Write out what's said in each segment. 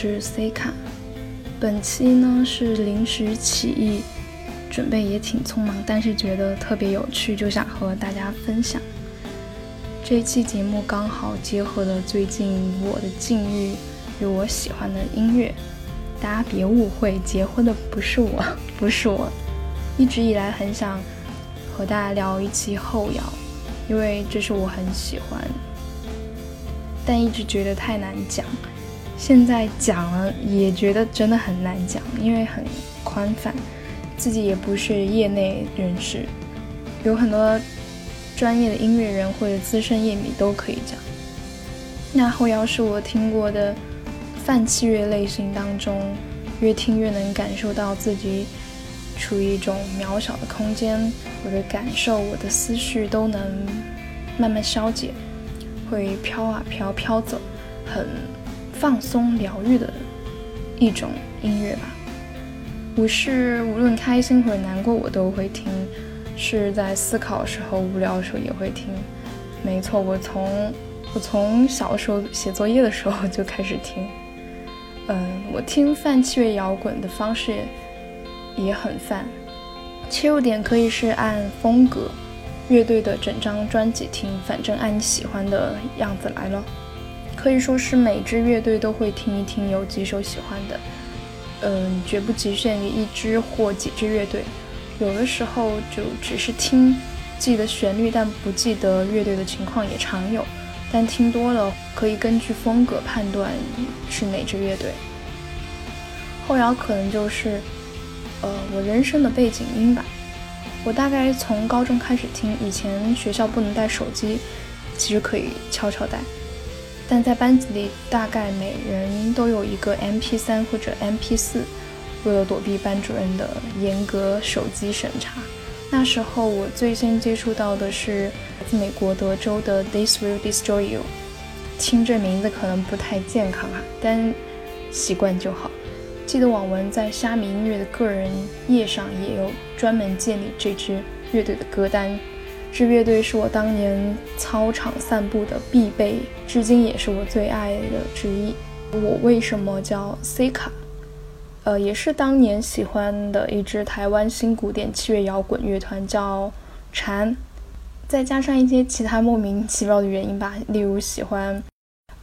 是 C 卡。本期呢是临时起意，准备也挺匆忙，但是觉得特别有趣，就想和大家分享。这一期节目刚好结合了最近我的境遇与我喜欢的音乐。大家别误会，结婚的不是我，不是我。一直以来很想和大家聊一期后摇，因为这是我很喜欢。但一直觉得太难讲，现在讲了也觉得真的很难讲，因为很宽泛，自己也不是业内人士，有很多专业的音乐人或者资深乐迷都可以讲。那后摇是我听过的泛器乐类型当中，越听越能感受到自己处于一种渺小的空间，我的感受、我的思绪都能慢慢消解。会飘啊飘，飘走，很放松疗愈的一种音乐吧。我是无论开心或者难过，我都会听；是在思考的时候、无聊的时候也会听。没错，我从我从小时候写作业的时候就开始听。嗯，我听泛器乐摇滚的方式也很泛，切入点可以是按风格。乐队的整张专辑听，反正按你喜欢的样子来了。可以说是每支乐队都会听一听，有几首喜欢的。嗯，绝不局限于一支或几支乐队。有的时候就只是听，记得旋律但不记得乐队的情况也常有。但听多了，可以根据风格判断是哪支乐队。后摇可能就是，呃，我人生的背景音吧。我大概从高中开始听，以前学校不能带手机，其实可以悄悄带，但在班级里大概每人都有一个 MP3 或者 MP4，为了躲避班主任的严格手机审查。那时候我最先接触到的是自美国德州的 This Will Destroy You，听这名字可能不太健康啊，但习惯就好。记得网文在虾米音乐的个人页上也有专门建立这支乐队的歌单。这乐队是我当年操场散步的必备，至今也是我最爱的之一。我为什么叫 C 卡？呃，也是当年喜欢的一支台湾新古典器乐摇滚乐团，叫蝉。再加上一些其他莫名其妙的原因吧，例如喜欢，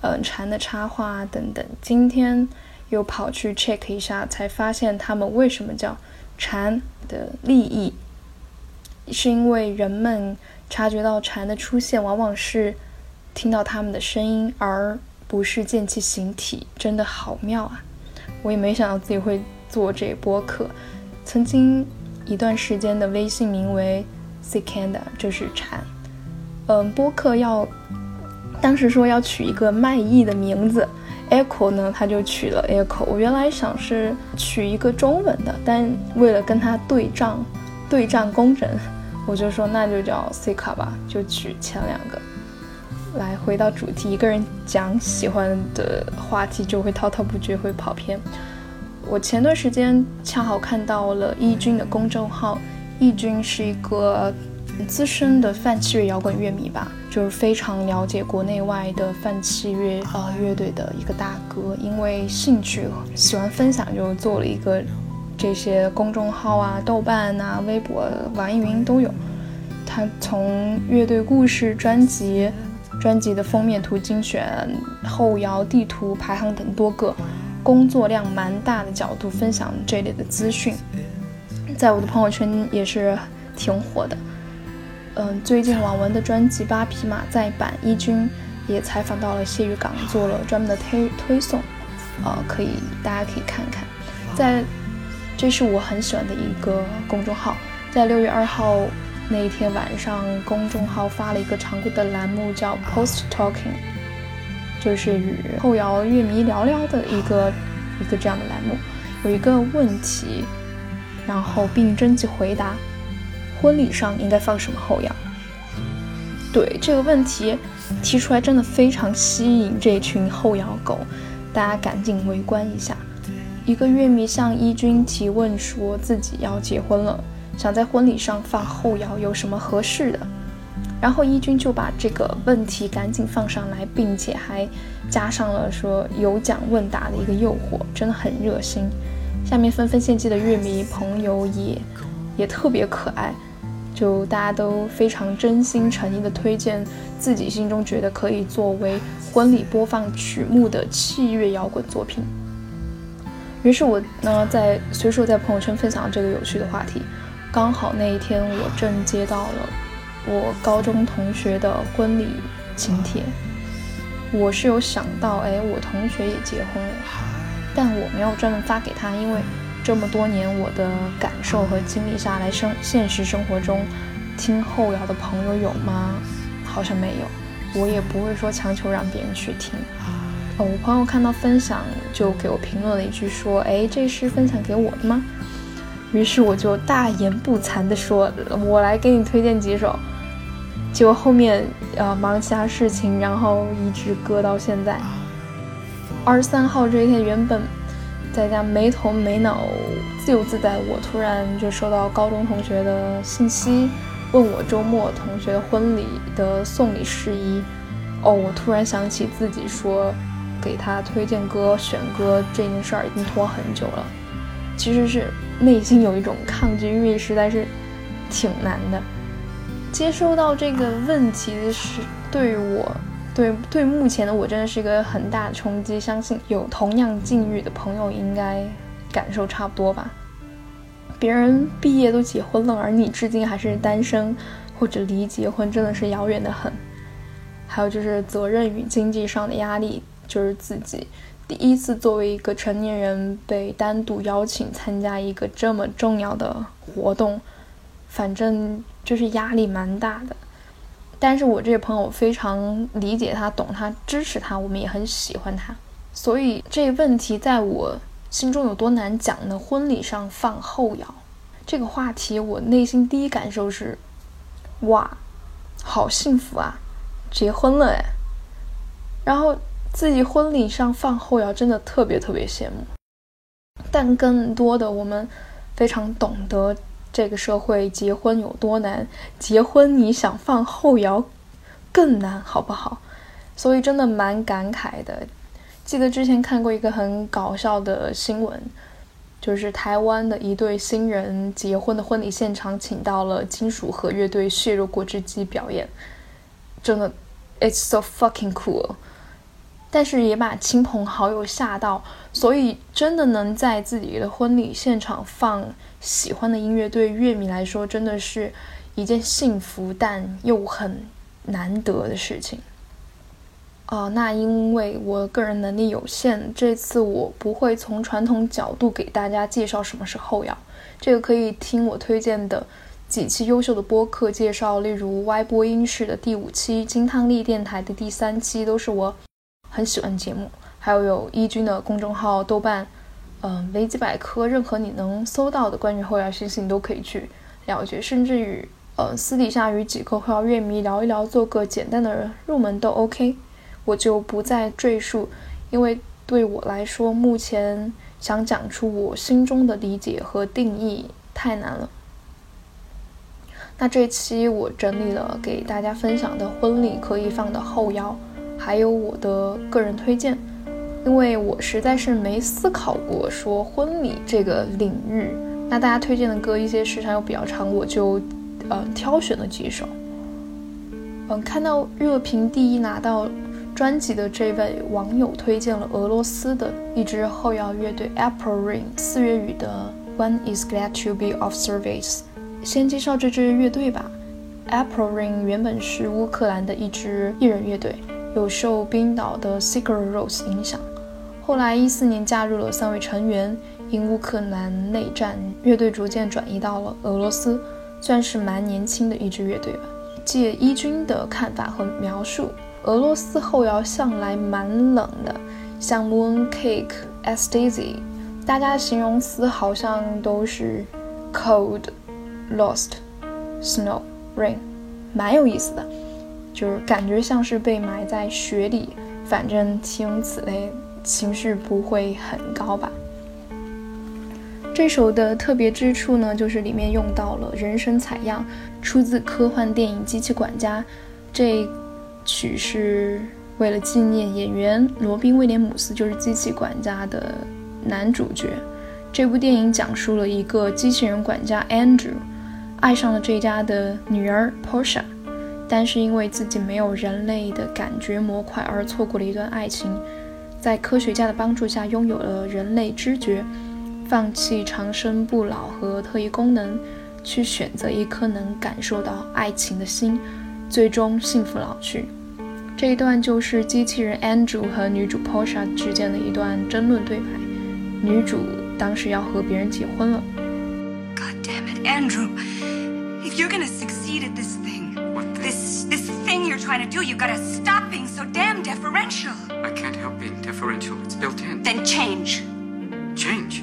嗯，蝉的插画等等。今天。又跑去 check 一下，才发现他们为什么叫蝉的利益，是因为人们察觉到蝉的出现，往往是听到它们的声音，而不是见其形体，真的好妙啊！我也没想到自己会做这播客。曾经一段时间的微信名为 Cicada，就是蝉。嗯，播客要当时说要取一个卖艺的名字。Echo 呢，他就取了 Echo。我原来想是取一个中文的，但为了跟他对仗，对仗工整，我就说那就叫 C 卡吧，就取前两个。来回到主题，一个人讲喜欢的话题就会滔滔不绝，会跑偏。我前段时间恰好看到了易军的公众号，易军是一个。资深的泛器乐摇滚乐迷吧，就是非常了解国内外的泛器乐呃乐队的一个大哥。因为兴趣喜欢分享，就做了一个这些公众号啊、豆瓣啊、微博、网易云都有。他从乐队故事、专辑、专辑的封面图精选、后摇地图排行等多个工作量蛮大的角度分享这类的资讯，在我的朋友圈也是挺火的。嗯，最近网文的专辑《八匹马》再版，一军也采访到了谢玉港，做了专门的推推送，呃，可以大家可以看看。在，这是我很喜欢的一个公众号，在六月二号那一天晚上，公众号发了一个常规的栏目，叫 Post Talking，就是与后摇乐迷聊聊的一个一个这样的栏目。有一个问题，然后并征集回答。婚礼上应该放什么后摇？对这个问题提出来，真的非常吸引这群后摇狗，大家赶紧围观一下。一个乐迷向一军提问，说自己要结婚了，想在婚礼上放后摇，有什么合适的？然后一军就把这个问题赶紧放上来，并且还加上了说有奖问答的一个诱惑，真的很热心。下面纷纷献祭的乐迷朋友也也特别可爱，就大家都非常真心诚意的推荐自己心中觉得可以作为婚礼播放曲目的器乐摇滚作品。于是我呢在随手在朋友圈分享了这个有趣的话题，刚好那一天我正接到了我高中同学的婚礼请帖，我是有想到，哎，我同学也结婚了。但我没有专门发给他，因为这么多年我的感受和经历下来，生现实生活中听后摇的朋友有吗？好像没有，我也不会说强求让别人去听。哦，我朋友看到分享就给我评论了一句说：“哎，这是分享给我的吗？”于是我就大言不惭地说：“我来给你推荐几首。”结果后面呃忙其他事情，然后一直搁到现在。二十三号这一天，原本在家没头没脑、自由自在，我突然就收到高中同学的信息，问我周末同学婚礼的送礼事宜。哦，我突然想起自己说给他推荐歌、选歌这件事儿已经拖很久了，其实是内心有一种抗拒，因为实在是挺难的。接收到这个问题的是对我。对对，目前的我真的是一个很大的冲击。相信有同样境遇的朋友应该感受差不多吧。别人毕业都结婚了，而你至今还是单身或者离结婚真的是遥远的很。还有就是责任与经济上的压力，就是自己第一次作为一个成年人被单独邀请参加一个这么重要的活动，反正就是压力蛮大的。但是我这个朋友非常理解他，懂他，支持他，我们也很喜欢他。所以这问题在我心中有多难讲呢？婚礼上放后摇这个话题，我内心第一感受是：哇，好幸福啊，结婚了哎！然后自己婚礼上放后摇，真的特别特别羡慕。但更多的，我们非常懂得。这个社会结婚有多难？结婚你想放后摇更难，好不好？所以真的蛮感慨的。记得之前看过一个很搞笑的新闻，就是台湾的一对新人结婚的婚礼现场，请到了金属核乐队血肉果汁机表演，真的，it's so fucking cool。但是也把亲朋好友吓到，所以真的能在自己的婚礼现场放。喜欢的音乐对乐迷来说真的是一件幸福但又很难得的事情。哦，那因为我个人能力有限，这次我不会从传统角度给大家介绍什么是后摇，这个可以听我推荐的几期优秀的播客介绍，例如 Y 播音室的第五期、金汤力电台的第三期，都是我很喜欢节目，还有有一军的公众号、豆瓣。嗯，维基百科，任何你能搜到的关于后摇信息，你都可以去了解，甚至于呃私底下与几个后摇乐迷聊一聊，做个简单的入门都 OK。我就不再赘述，因为对我来说，目前想讲出我心中的理解和定义太难了。那这期我整理了给大家分享的婚礼可以放的后摇，还有我的个人推荐。因为我实在是没思考过说婚礼这个领域，那大家推荐的歌一些时长又比较长，我就，呃，挑选了几首。嗯，看到热评第一拿到专辑的这位网友推荐了俄罗斯的一支后摇乐队 April Rain 四月雨的 One Is Glad to Be of Service。先介绍这支乐队吧。April Rain 原本是乌克兰的一支艺人乐队，有受冰岛的 Sigur Rós 影响。后来一四年加入了三位成员，因乌克兰内战，乐队逐渐转移到了俄罗斯，算是蛮年轻的一支乐队吧。借一军的看法和描述，俄罗斯后摇向来蛮冷的，像 Moon Cake、Ecstasy，大家的形容词好像都是 Cold、Lost、Snow、Rain，蛮有意思的，就是感觉像是被埋在雪里，反正听此类。情绪不会很高吧？这首的特别之处呢，就是里面用到了人声采样，出自科幻电影《机器管家》。这曲是为了纪念演员罗宾·威廉姆斯，就是《机器管家》的男主角。这部电影讲述了一个机器人管家 Andrew 爱上了这家的女儿 Portia，但是因为自己没有人类的感觉模块而错过了一段爱情。在科学家的帮助下，拥有了人类知觉。放弃长生不老和特异功能，去选择一颗能感受到爱情的心，最终幸福老去。这一段就是机器人 Andrew 和女主 Portia 之间的一段争论对白。女主当时要和别人结婚了。God damn it, Andrew! If you're gonna succeed at this thing, trying to do, you gotta stop being so damn deferential. I can't help being deferential. It's built in. Then change. Change.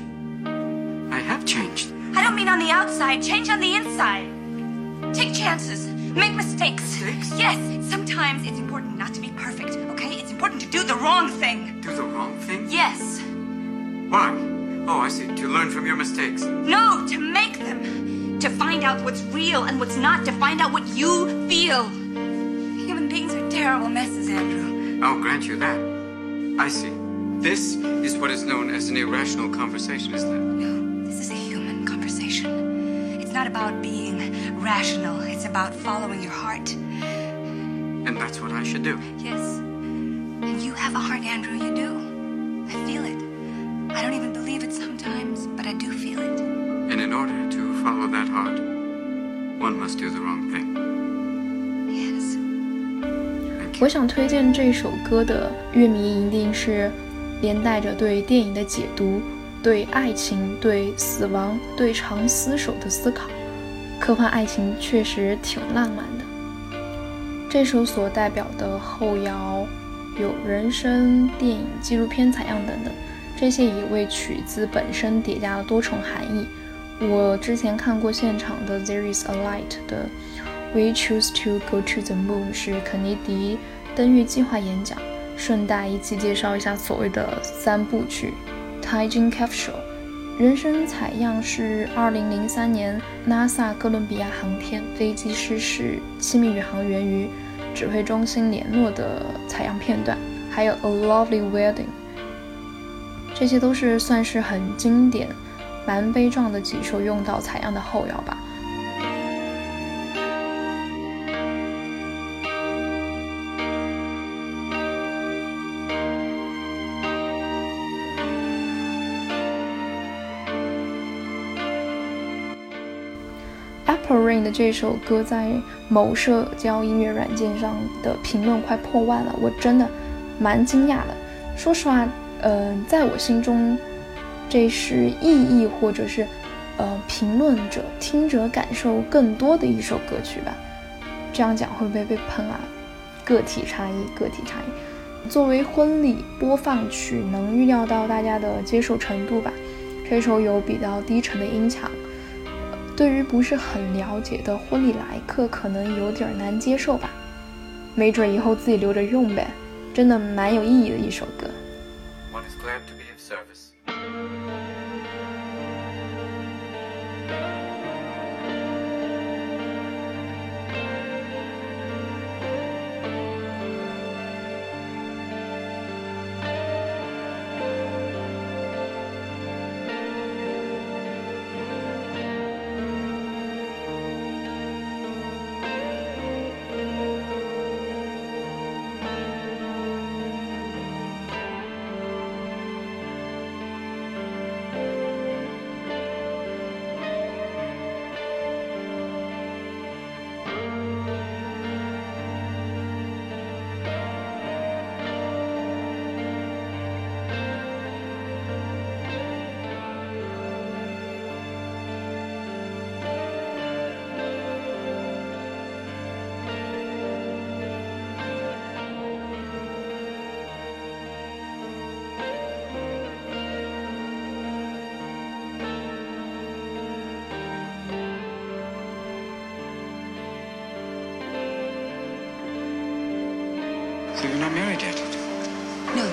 I have changed. I don't mean on the outside, change on the inside. Take chances, make mistakes. Mistakes? Yes, sometimes it's important not to be perfect, okay? It's important to do the wrong thing. Do the wrong thing? Yes. Why? Oh, I see. To learn from your mistakes. No, to make them. To find out what's real and what's not, to find out what you feel. Human beings are terrible messes, Andrew. I'll grant you that. I see. This is what is known as an irrational conversation, isn't it? No, this is a human conversation. It's not about being rational, it's about following your heart. And that's what I should do. Yes. And you have a heart, Andrew, you do. I feel it. I don't even believe it sometimes, but I do feel it. And in order to follow that heart, one must do the wrong thing. 我想推荐这首歌的乐迷一定是连带着对电影的解读、对爱情、对死亡、对长厮守的思考。科幻爱情确实挺浪漫的。这首所代表的后摇有人声、电影、纪录片采样等等，这些也为曲子本身叠加了多重含义。我之前看过现场的《There Is a Light》的 We Choose to Go to the Moon 是肯尼迪登月计划演讲，顺带一起介绍一下所谓的三部曲《Time Capsule》。人生采样是2003年 NASA 哥伦比亚航天飞机失事，七名宇航员与指挥中心联络的采样片段，还有《A Lovely Wedding》，这些都是算是很经典、蛮悲壮的几首用到采样的后摇吧。Rain 的这首歌在某社交音乐软件上的评论快破万了，我真的蛮惊讶的。说实话，呃，在我心中，这是意义或者是呃评论者、听者感受更多的一首歌曲吧。这样讲会不会被喷啊？个体差异，个体差异。作为婚礼播放曲，能预料到大家的接受程度吧。这首有比较低沉的音墙。对于不是很了解的婚礼来客，可能有点难接受吧。没准以后自己留着用呗，真的蛮有意义的一首歌。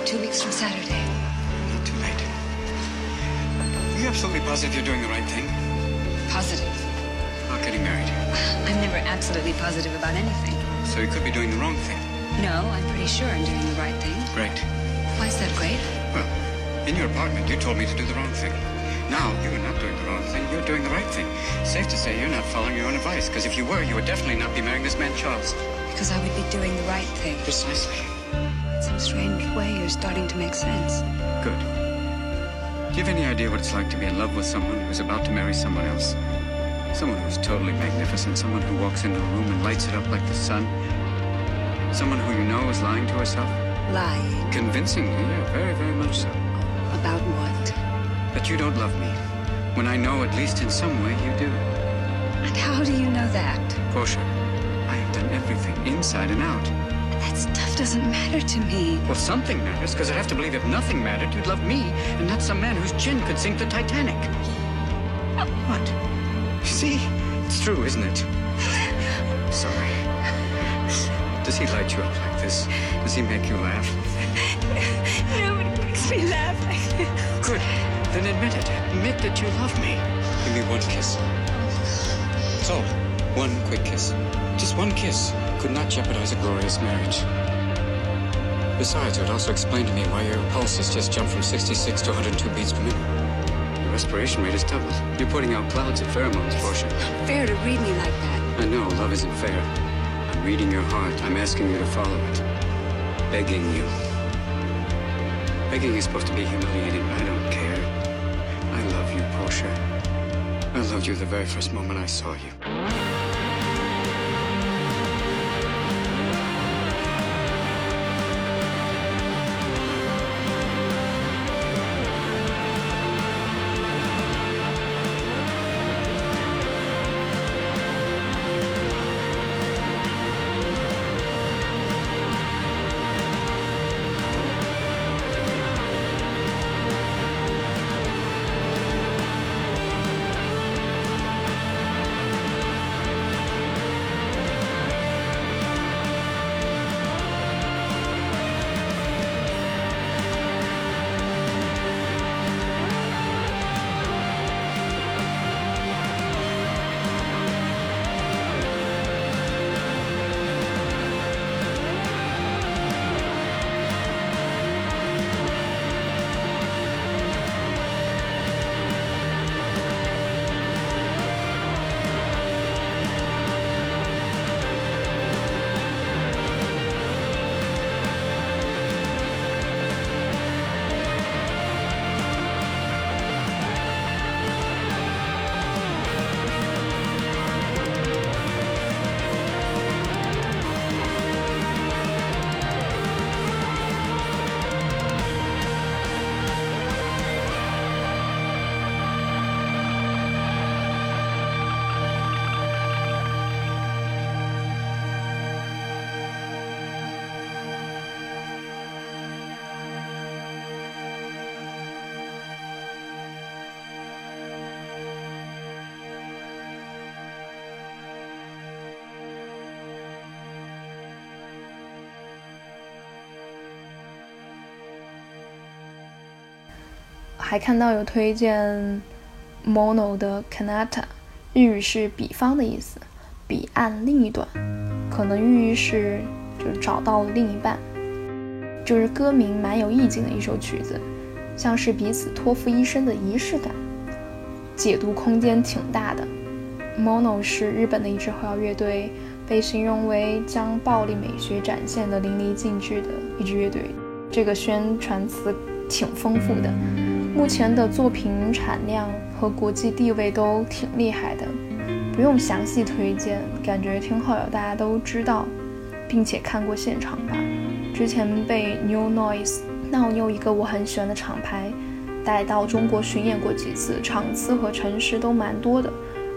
Two weeks from Saturday. Not too late. You absolutely positive you're doing the right thing? Positive. About getting married. I'm never absolutely positive about anything. So you could be doing the wrong thing. No, I'm pretty sure I'm doing the right thing. Great. Why is that great? Well, in your apartment, you told me to do the wrong thing. Now, you are not doing the wrong thing. You're doing the right thing. Safe to say you're not following your own advice, because if you were, you would definitely not be marrying this man, Charles. Because I would be doing the right thing. Precisely. Some strange way, you're starting to make sense. Good. Do you have any idea what it's like to be in love with someone who's about to marry someone else? Someone who's totally magnificent, someone who walks into a room and lights it up like the sun. Someone who you know is lying to herself. Lying. Convincingly, yeah, very, very much so. About what? That you don't love me. When I know, at least in some way, you do. And how do you know that? Portia, I have done everything, inside and out. That stuff doesn't matter to me. Well, something matters, because I have to believe if nothing mattered, you'd love me, and not some man whose chin could sink the Titanic. What? See? It's true, isn't it? Sorry. Does he light you up like this? Does he make you laugh? Nobody makes me laugh. Good. Then admit it. Admit that you love me. Give me one kiss. That's all. One quick kiss. Just one kiss could not jeopardize a glorious marriage. Besides, it would also explain to me why your pulse has just jumped from 66 to 102 beats per minute. Your respiration rate has doubled. You're putting out clouds of pheromones, Portia. Not Fair to read me like that. I know, love isn't fair. I'm reading your heart. I'm asking you to follow it. Begging you. Begging is supposed to be humiliating, but I don't care. I love you, Portia. I loved you the very first moment I saw you. 还看到有推荐 Mono 的 Kanata，日语是彼方的意思，彼岸另一端，可能寓意是就是找到了另一半。就是歌名蛮有意境的一首曲子，像是彼此托付一生的仪式感，解读空间挺大的。Mono 是日本的一支后摇乐队，被形容为将暴力美学展现的淋漓尽致的一支乐队。这个宣传词挺丰富的。目前的作品产量和国际地位都挺厉害的，不用详细推荐，感觉挺好的大家都知道，并且看过现场吧。之前被 New Noise 闹妞一个我很喜欢的厂牌带到中国巡演过几次，场次和城市都蛮多的。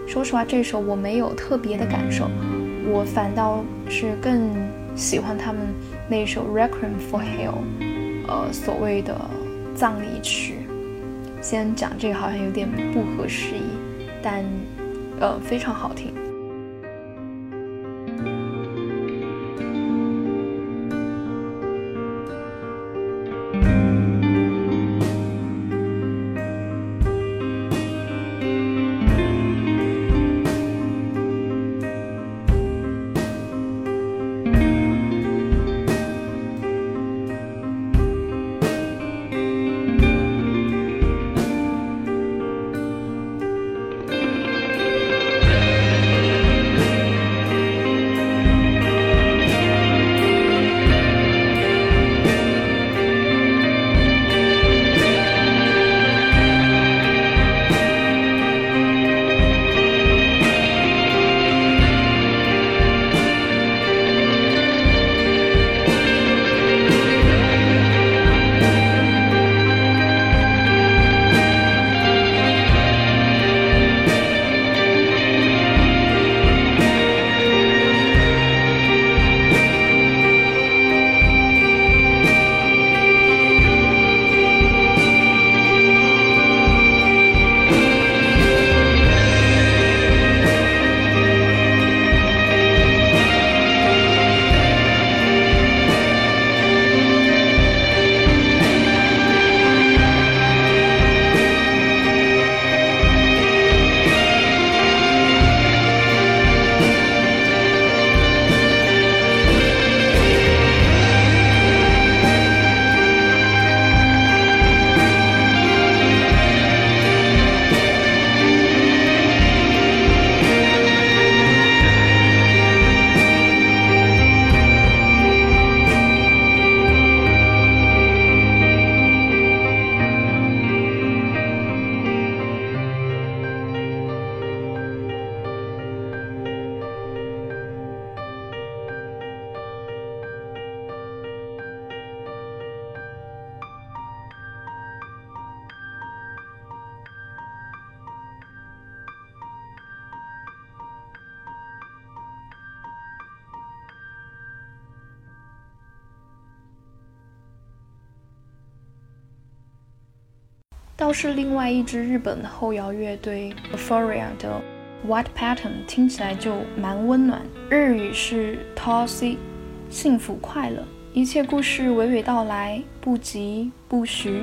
说实话，这首我没有特别的感受，我反倒是更喜欢他们那首 Requiem for Hell，呃，所谓的葬礼曲。先讲这个好像有点不合时宜，但呃非常好听。是另外一支日本后摇乐队 Euphoria 的 White Pattern 听起来就蛮温暖，日语是 Tosi，幸福快乐，一切故事娓娓道来，不急不徐。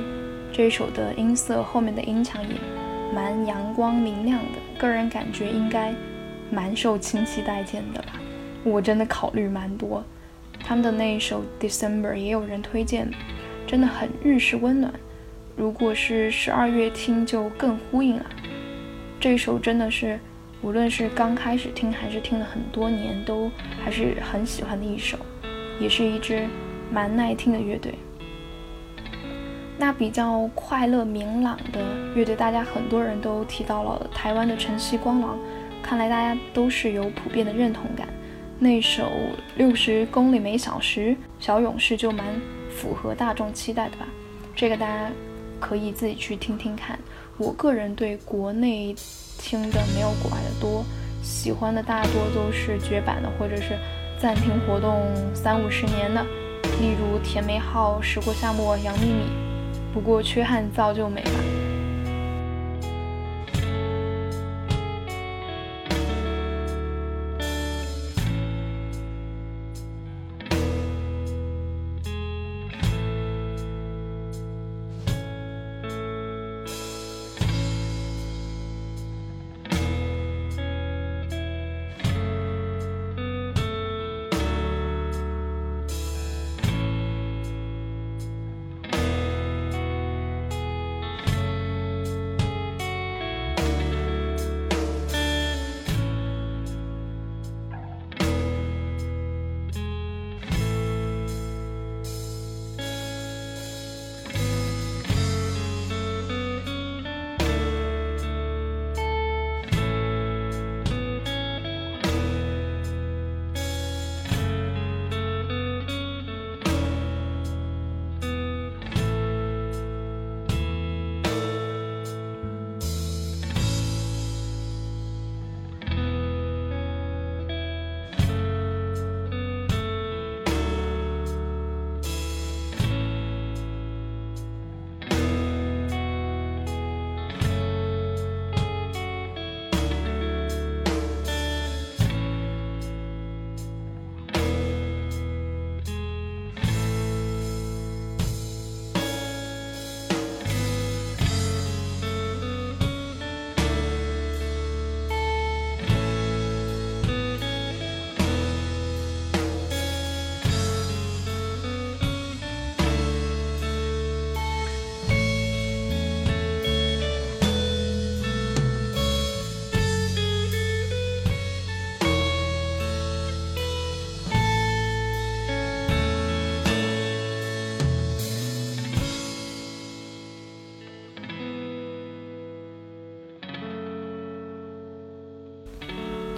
这一首的音色后面的音墙也蛮阳光明亮的，个人感觉应该蛮受亲戚待见的吧。我真的考虑蛮多，他们的那一首 December 也有人推荐，真的很日式温暖。如果是十二月听就更呼应了。这首真的是。无论是刚开始听还是听了很多年，都还是很喜欢的一首，也是一支蛮耐听的乐队。那比较快乐明朗的乐队，大家很多人都提到了台湾的晨曦光廊，看来大家都是有普遍的认同感。那首六十公里每小时小勇士就蛮符合大众期待的吧？这个大家可以自己去听听看。我个人对国内。听的没有国外的多，喜欢的大多都是绝版的，或者是暂停活动三五十年的，例如甜梅号、时过夏末、杨幂幂。不过缺憾造就美吧。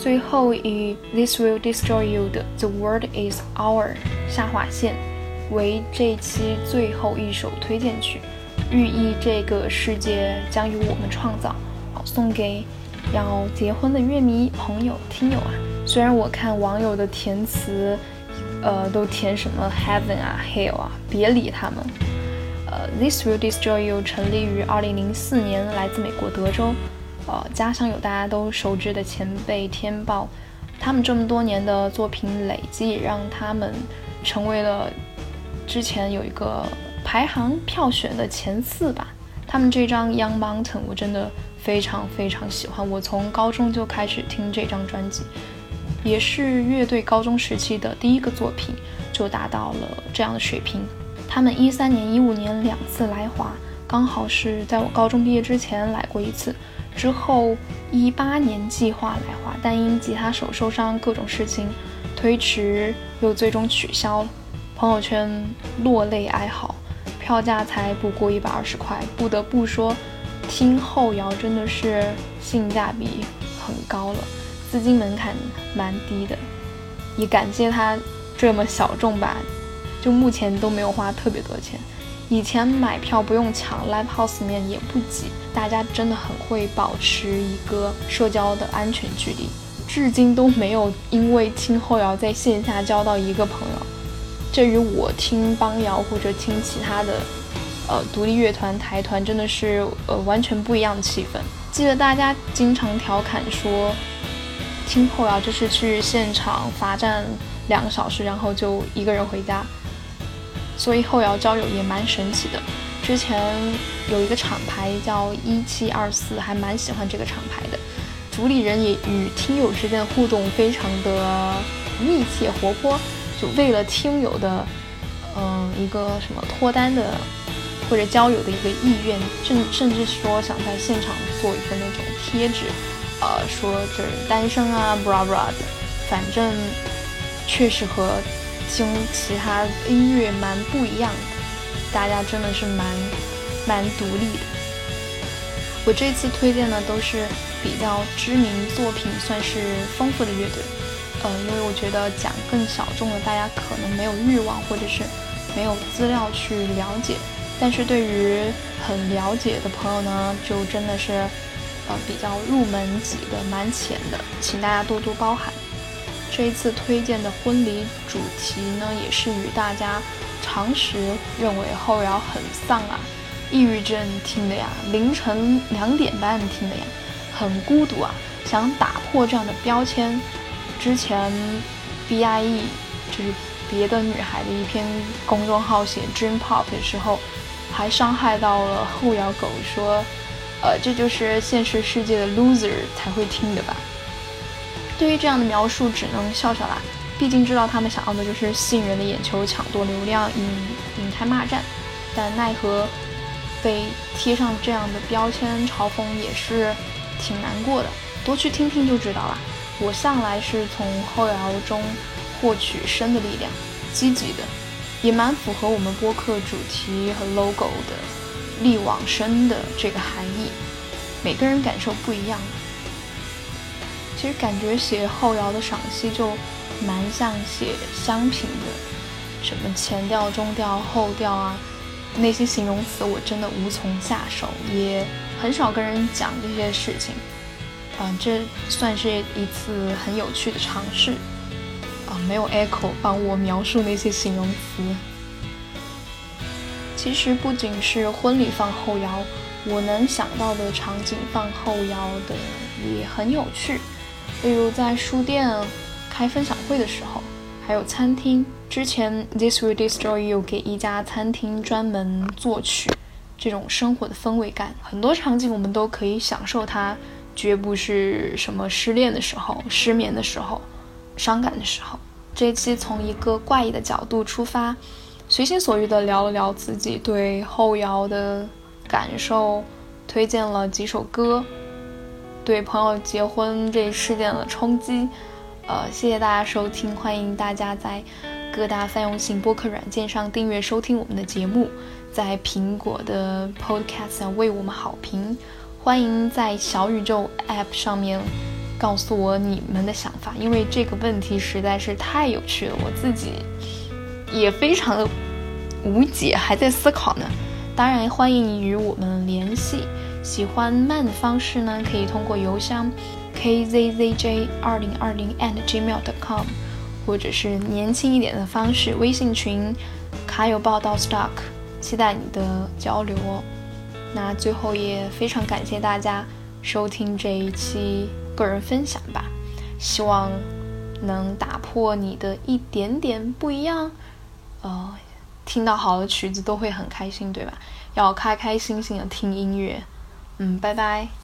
最后以 This Will Destroy You 的 The World Is Our 下划线为这期最后一首推荐曲，寓意这个世界将由我们创造，好送给要结婚的乐迷朋友听友啊。虽然我看网友的填词，呃，都填什么 Heaven 啊 Hell 啊，别理他们。呃，This Will Destroy You 成立于2004年，来自美国德州。呃，加上有大家都熟知的前辈天豹，他们这么多年的作品累积，也让他们成为了之前有一个排行票选的前四吧。他们这张《Young Mountain》我真的非常非常喜欢，我从高中就开始听这张专辑，也是乐队高中时期的第一个作品，就达到了这样的水平。他们一三年、一五年两次来华，刚好是在我高中毕业之前来过一次。之后一八年计划来华，但因吉他手受伤各种事情推迟，又最终取消了。朋友圈落泪哀嚎，票价才不过一百二十块。不得不说，听后摇真的是性价比很高了，资金门槛蛮低的。也感谢他这么小众吧，就目前都没有花特别多钱。以前买票不用抢，live house 面也不挤，大家真的很会保持一个社交的安全距离，至今都没有因为听后摇在线下交到一个朋友。这与我听邦摇或者听其他的，呃独立乐团、台团真的是呃完全不一样的气氛。记得大家经常调侃说，听后摇就是去现场罚站两个小时，然后就一个人回家。所以后摇交友也蛮神奇的。之前有一个厂牌叫一七二四，还蛮喜欢这个厂牌的。主理人也与听友之间的互动非常的密切活泼，就为了听友的，嗯，一个什么脱单的或者交友的一个意愿，甚甚至说想在现场做一个那种贴纸，呃，说就是单身啊，bra bra 的，反正确实和听其他音乐蛮不一样的，大家真的是蛮蛮独立的。我这次推荐的都是。比较知名作品算是丰富的乐队，呃，因为我觉得讲更小众的，大家可能没有欲望或者是没有资料去了解，但是对于很了解的朋友呢，就真的是呃比较入门级的，蛮浅的，请大家多多包涵。这一次推荐的婚礼主题呢，也是与大家常识认为后摇很丧啊，抑郁症听的呀，凌晨两点半听的呀。很孤独啊，想打破这样的标签。之前，B I E 就是别的女孩的一篇公众号写 Dream Pop 的时候，还伤害到了后摇狗，说，呃，这就是现实世界的 loser 才会听的吧。对于这样的描述，只能笑笑啦。毕竟知道他们想要的就是吸引人的眼球，抢夺流量，引引开骂战。但奈何被贴上这样的标签，嘲讽也是。挺难过的，多去听听就知道了。我向来是从后摇中获取生的力量，积极的，也蛮符合我们播客主题和 logo 的力往生的这个含义。每个人感受不一样。其实感觉写后摇的赏析就蛮像写香品的，什么前调、中调、后调啊，那些形容词我真的无从下手，也。很少跟人讲这些事情，啊，这算是一次很有趣的尝试，啊，没有 Echo 帮我描述那些形容词。其实不仅是婚礼放后摇，我能想到的场景放后摇的也很有趣，例如在书店开分享会的时候，还有餐厅。之前 This Will Destroy You 给一家餐厅专门作曲。这种生活的氛围感，很多场景我们都可以享受它，绝不是什么失恋的时候、失眠的时候、伤感的时候。这一期从一个怪异的角度出发，随心所欲地聊了聊自己对后摇的感受，推荐了几首歌，对朋友结婚这一事件的冲击。呃，谢谢大家收听，欢迎大家在各大泛用型播客软件上订阅收听我们的节目。在苹果的 Podcast 上为我们好评，欢迎在小宇宙 App 上面告诉我你们的想法，因为这个问题实在是太有趣了，我自己也非常的无解，还在思考呢。当然，欢迎与我们联系。喜欢慢的方式呢，可以通过邮箱 kzzj 二零二零 and gmail.com，或者是年轻一点的方式，微信群卡友报道 stock。期待你的交流哦。那最后也非常感谢大家收听这一期个人分享吧，希望能打破你的一点点不一样。呃，听到好的曲子都会很开心，对吧？要开开心心的听音乐。嗯，拜拜。